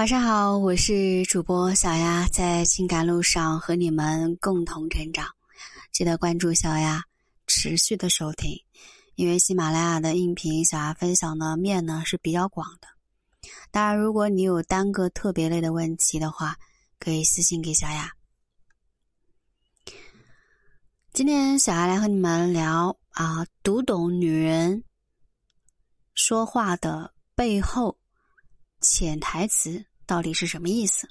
晚上好，我是主播小丫，在情感路上和你们共同成长。记得关注小丫，持续的收听，因为喜马拉雅的音频小丫分享的面呢是比较广的。当然，如果你有单个特别类的问题的话，可以私信给小丫。今天小丫来和你们聊啊，读懂女人说话的背后。潜台词到底是什么意思？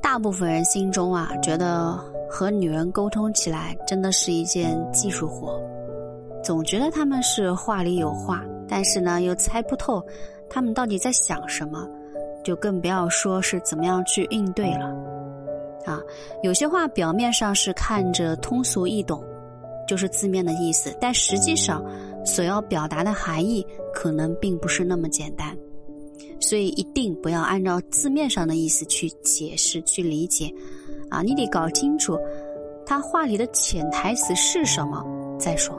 大部分人心中啊，觉得和女人沟通起来真的是一件技术活，总觉得他们是话里有话，但是呢，又猜不透他们到底在想什么，就更不要说是怎么样去应对了。啊，有些话表面上是看着通俗易懂。就是字面的意思，但实际上所要表达的含义可能并不是那么简单，所以一定不要按照字面上的意思去解释、去理解，啊，你得搞清楚他话里的潜台词是什么再说。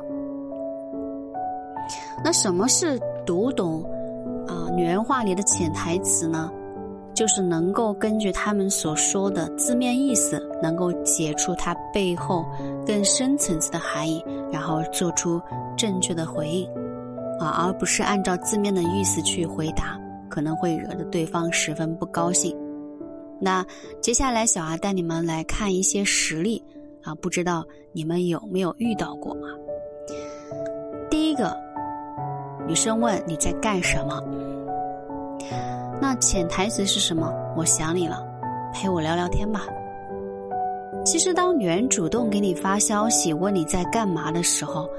那什么是读懂啊女人话里的潜台词呢？就是能够根据他们所说的字面意思，能够解出它背后更深层次的含义，然后做出正确的回应，啊，而不是按照字面的意思去回答，可能会惹得对方十分不高兴。那接下来，小阿带你们来看一些实例，啊，不知道你们有没有遇到过啊？第一个，女生问你在干什么？那潜台词是什么？我想你了，陪我聊聊天吧。其实，当女人主动给你发消息问你在干嘛的时候，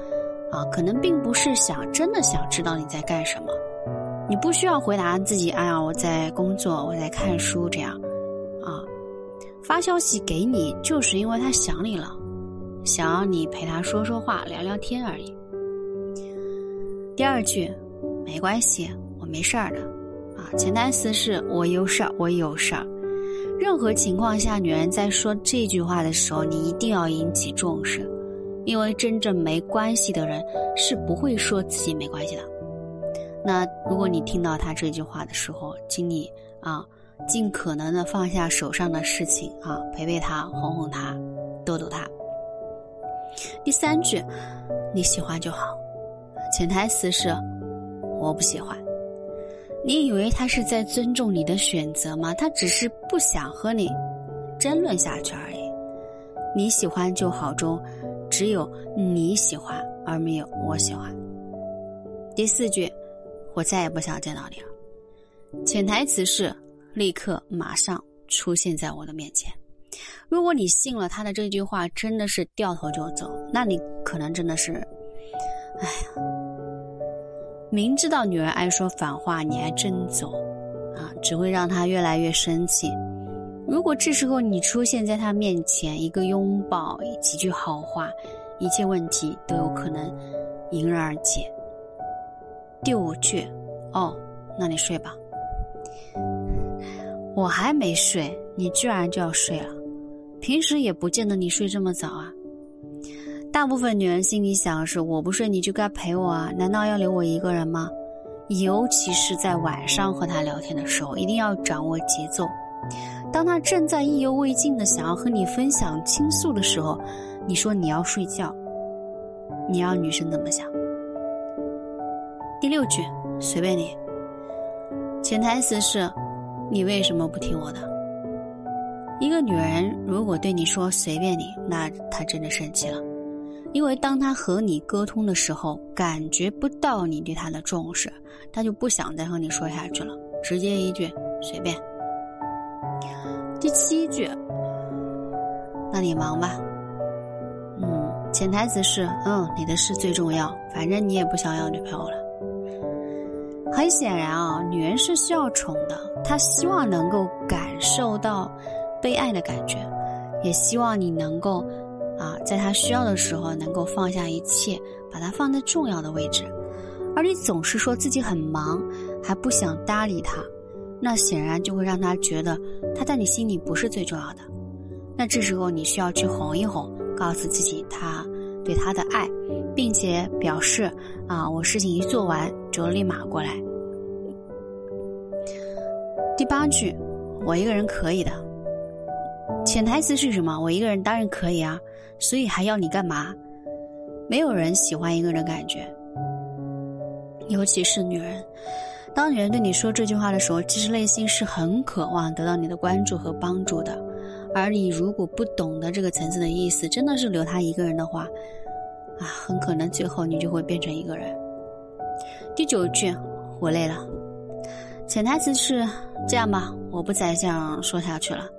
啊，可能并不是想真的想知道你在干什么。你不需要回答自己，哎呀，我在工作，我在看书，这样，啊，发消息给你就是因为他想你了，想要你陪他说说话、聊聊天而已。第二句，没关系，我没事儿的。啊潜台词是我有事儿，我有事儿。任何情况下，女人在说这句话的时候，你一定要引起重视，因为真正没关系的人是不会说自己没关系的。那如果你听到他这句话的时候，请你啊，尽可能的放下手上的事情啊，陪陪他，哄哄他，逗逗他。第三句，你喜欢就好。潜台词是我不喜欢。你以为他是在尊重你的选择吗？他只是不想和你争论下去而已。你喜欢就好中，只有你喜欢而没有我喜欢。第四句，我再也不想见到你了。潜台词是立刻马上出现在我的面前。如果你信了他的这句话，真的是掉头就走，那你可能真的是，哎呀。明知道女人爱说反话，你还真走，啊，只会让她越来越生气。如果这时候你出现在她面前，一个拥抱，几句好话，一切问题都有可能迎刃而解。第五句，哦，那你睡吧。我还没睡，你居然就要睡了？平时也不见得你睡这么早啊。大部分女人心里想的是：我不睡你就该陪我啊？难道要留我一个人吗？尤其是在晚上和他聊天的时候，一定要掌握节奏。当他正在意犹未尽的想要和你分享倾诉的时候，你说你要睡觉，你要女生怎么想？第六句，随便你。潜台词是：你为什么不听我的？一个女人如果对你说随便你，那她真的生气了。因为当她和你沟通的时候，感觉不到你对她的重视，她就不想再和你说下去了，直接一句随便。第七句，那你忙吧。嗯，潜台词是嗯，你的事最重要，反正你也不想要女朋友了。很显然啊，女人是需要宠的，她希望能够感受到被爱的感觉，也希望你能够。啊，在她需要的时候，能够放下一切，把她放在重要的位置，而你总是说自己很忙，还不想搭理他，那显然就会让他觉得他在你心里不是最重要的。那这时候你需要去哄一哄，告诉自己他对他的爱，并且表示啊，我事情一做完就立马过来。第八句，我一个人可以的。潜台词是什么？我一个人当然可以啊，所以还要你干嘛？没有人喜欢一个人感觉，尤其是女人。当女人对你说这句话的时候，其实内心是很渴望得到你的关注和帮助的。而你如果不懂得这个层次的意思，真的是留她一个人的话，啊，很可能最后你就会变成一个人。第九句，我累了。潜台词是这样吧，我不再这样说下去了。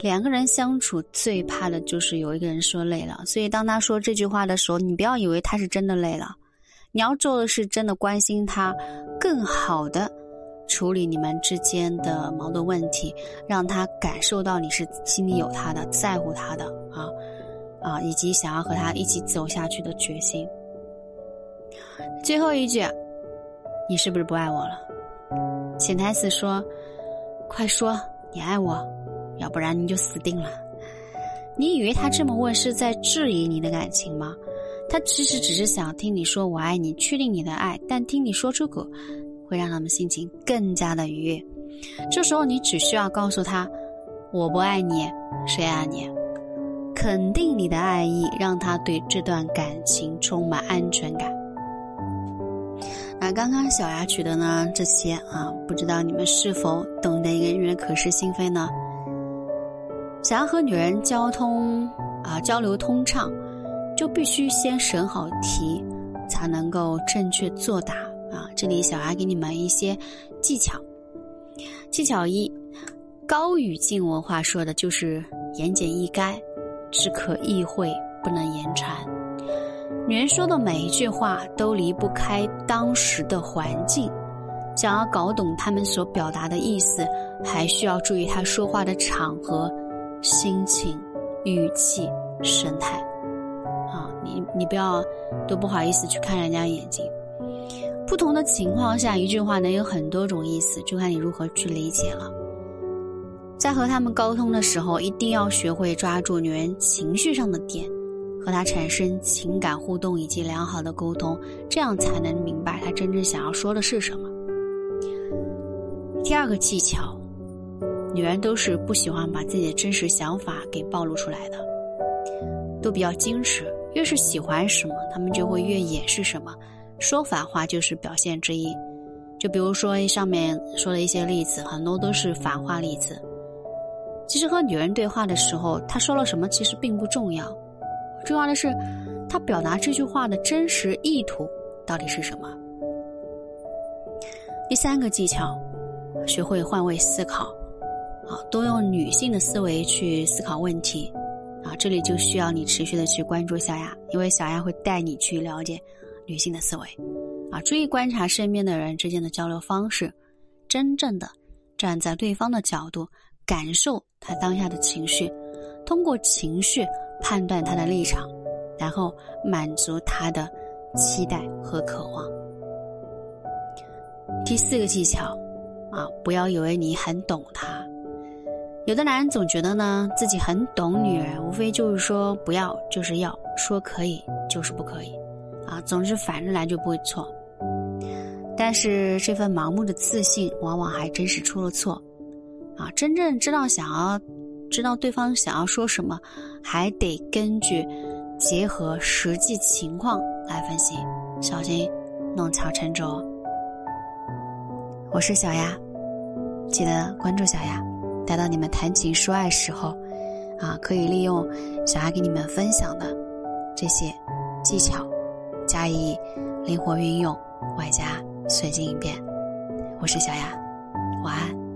两个人相处最怕的就是有一个人说累了，所以当他说这句话的时候，你不要以为他是真的累了，你要做的是真的关心他，更好的处理你们之间的矛盾问题，让他感受到你是心里有他的，在乎他的啊啊，以及想要和他一起走下去的决心。最后一句，你是不是不爱我了？潜台词说，快说你爱我。要不然你就死定了。你以为他这么问是在质疑你的感情吗？他其实只是想听你说我爱你，确定你的爱。但听你说出口，会让他们心情更加的愉悦。这时候你只需要告诉他：“我不爱你，谁爱你？”肯定你的爱意，让他对这段感情充满安全感。那刚刚小牙取的呢？这些啊，不知道你们是否懂得一个人可是心非呢？想要和女人交通啊交流通畅，就必须先审好题，才能够正确作答啊。这里小阿给你们一些技巧。技巧一，高语境文化说的就是言简意赅，只可意会，不能言传。女人说的每一句话都离不开当时的环境，想要搞懂他们所表达的意思，还需要注意她说话的场合。心情、语气、神态，啊，你你不要都不好意思去看人家眼睛。不同的情况下，一句话能有很多种意思，就看你如何去理解了。在和他们沟通的时候，一定要学会抓住女人情绪上的点，和她产生情感互动以及良好的沟通，这样才能明白她真正想要说的是什么。第二个技巧。女人都是不喜欢把自己的真实想法给暴露出来的，都比较矜持。越是喜欢什么，她们就会越掩饰什么，说反话就是表现之一。就比如说上面说的一些例子，很多都是反话例子。其实和女人对话的时候，她说了什么其实并不重要，重要的是他表达这句话的真实意图到底是什么。第三个技巧，学会换位思考。啊，多用女性的思维去思考问题，啊，这里就需要你持续的去关注小雅，因为小雅会带你去了解女性的思维，啊，注意观察身边的人之间的交流方式，真正的站在对方的角度感受他当下的情绪，通过情绪判断他的立场，然后满足他的期待和渴望。第四个技巧，啊，不要以为你很懂他。有的男人总觉得呢自己很懂女人，无非就是说不要就是要，说可以就是不可以，啊，总之反着来就不会错。但是这份盲目的自信，往往还真是出了错，啊，真正知道想要知道对方想要说什么，还得根据结合实际情况来分析，小心弄巧成拙。我是小丫，记得关注小丫。待到你们谈情说爱时候，啊，可以利用小丫给你们分享的这些技巧，加以灵活运用，外加随机应变。我是小丫，晚安。